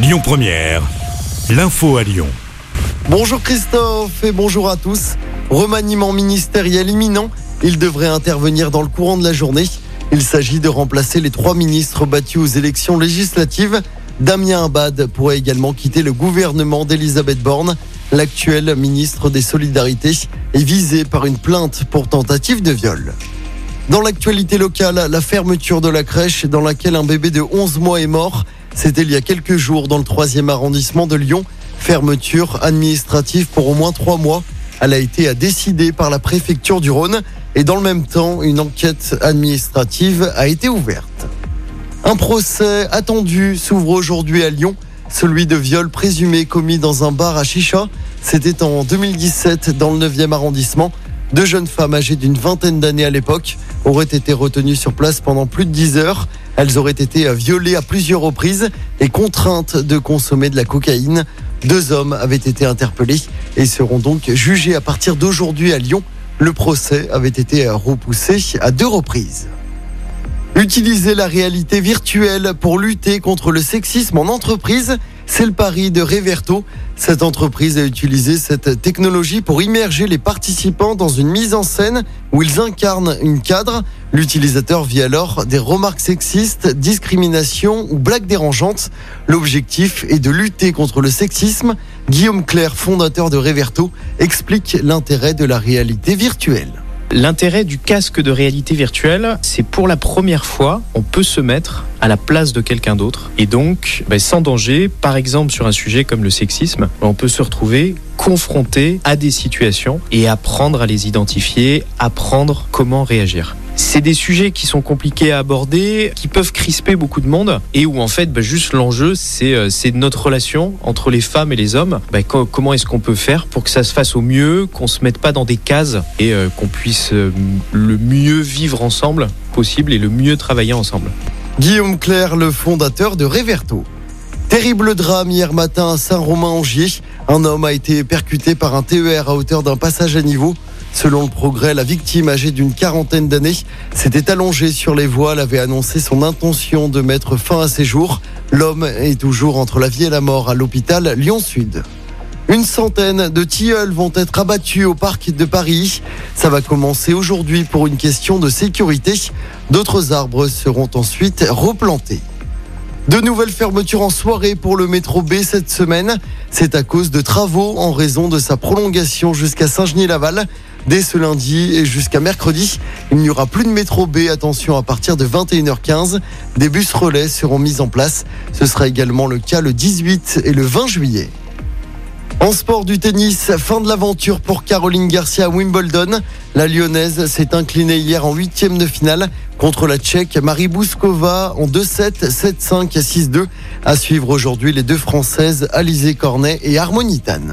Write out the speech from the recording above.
Lyon Première, l'info à Lyon. Bonjour Christophe et bonjour à tous. Remaniement ministériel imminent, il devrait intervenir dans le courant de la journée. Il s'agit de remplacer les trois ministres battus aux élections législatives. Damien Abad pourrait également quitter le gouvernement d'Elisabeth Borne. L'actuel ministre des Solidarités est visé par une plainte pour tentative de viol. Dans l'actualité locale, la fermeture de la crèche dans laquelle un bébé de 11 mois est mort. C'était il y a quelques jours dans le 3e arrondissement de Lyon. Fermeture administrative pour au moins trois mois. Elle a été décidée par la préfecture du Rhône et dans le même temps, une enquête administrative a été ouverte. Un procès attendu s'ouvre aujourd'hui à Lyon, celui de viol présumé commis dans un bar à Chicha. C'était en 2017 dans le 9e arrondissement. Deux jeunes femmes âgées d'une vingtaine d'années à l'époque auraient été retenues sur place pendant plus de 10 heures. Elles auraient été violées à plusieurs reprises et contraintes de consommer de la cocaïne. Deux hommes avaient été interpellés et seront donc jugés à partir d'aujourd'hui à Lyon. Le procès avait été repoussé à deux reprises. Utiliser la réalité virtuelle pour lutter contre le sexisme en entreprise, c'est le pari de Reverto. Cette entreprise a utilisé cette technologie pour immerger les participants dans une mise en scène où ils incarnent une cadre. L'utilisateur vit alors des remarques sexistes, discrimination ou blagues dérangeantes. L'objectif est de lutter contre le sexisme. Guillaume Claire, fondateur de Reverto, explique l'intérêt de la réalité virtuelle. L'intérêt du casque de réalité virtuelle, c'est pour la première fois, on peut se mettre à la place de quelqu'un d'autre. Et donc, ben, sans danger, par exemple sur un sujet comme le sexisme, on peut se retrouver confronté à des situations et apprendre à les identifier, apprendre comment réagir. C'est des sujets qui sont compliqués à aborder, qui peuvent crisper beaucoup de monde et où en fait bah, juste l'enjeu c'est euh, c'est notre relation entre les femmes et les hommes. Bah, co- comment est-ce qu'on peut faire pour que ça se fasse au mieux, qu'on se mette pas dans des cases et euh, qu'on puisse euh, le mieux vivre ensemble possible et le mieux travailler ensemble? Guillaume Claire, le fondateur de Reverto. Terrible drame hier matin à Saint-Romain-Angier. Un homme a été percuté par un TER à hauteur d'un passage à niveau. Selon le progrès, la victime âgée d'une quarantaine d'années s'était allongée sur les voiles, avait annoncé son intention de mettre fin à ses jours. L'homme est toujours entre la vie et la mort à l'hôpital Lyon-Sud. Une centaine de tilleuls vont être abattus au parc de Paris. Ça va commencer aujourd'hui pour une question de sécurité. D'autres arbres seront ensuite replantés. De nouvelles fermetures en soirée pour le métro B cette semaine. C'est à cause de travaux en raison de sa prolongation jusqu'à Saint-Genis-Laval. Dès ce lundi et jusqu'à mercredi, il n'y aura plus de métro B. Attention, à partir de 21h15, des bus relais seront mis en place. Ce sera également le cas le 18 et le 20 juillet. En sport du tennis, fin de l'aventure pour Caroline Garcia à Wimbledon. La Lyonnaise s'est inclinée hier en huitième de finale contre la Tchèque Marie Bouskova en 2-7, 7-5, 6-2. À suivre aujourd'hui les deux Françaises Alizé Cornet et Harmonitane.